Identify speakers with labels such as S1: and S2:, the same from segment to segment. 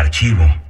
S1: Archivo.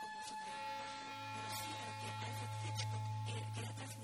S1: como su Pero sí, pero que, que, que, que, que,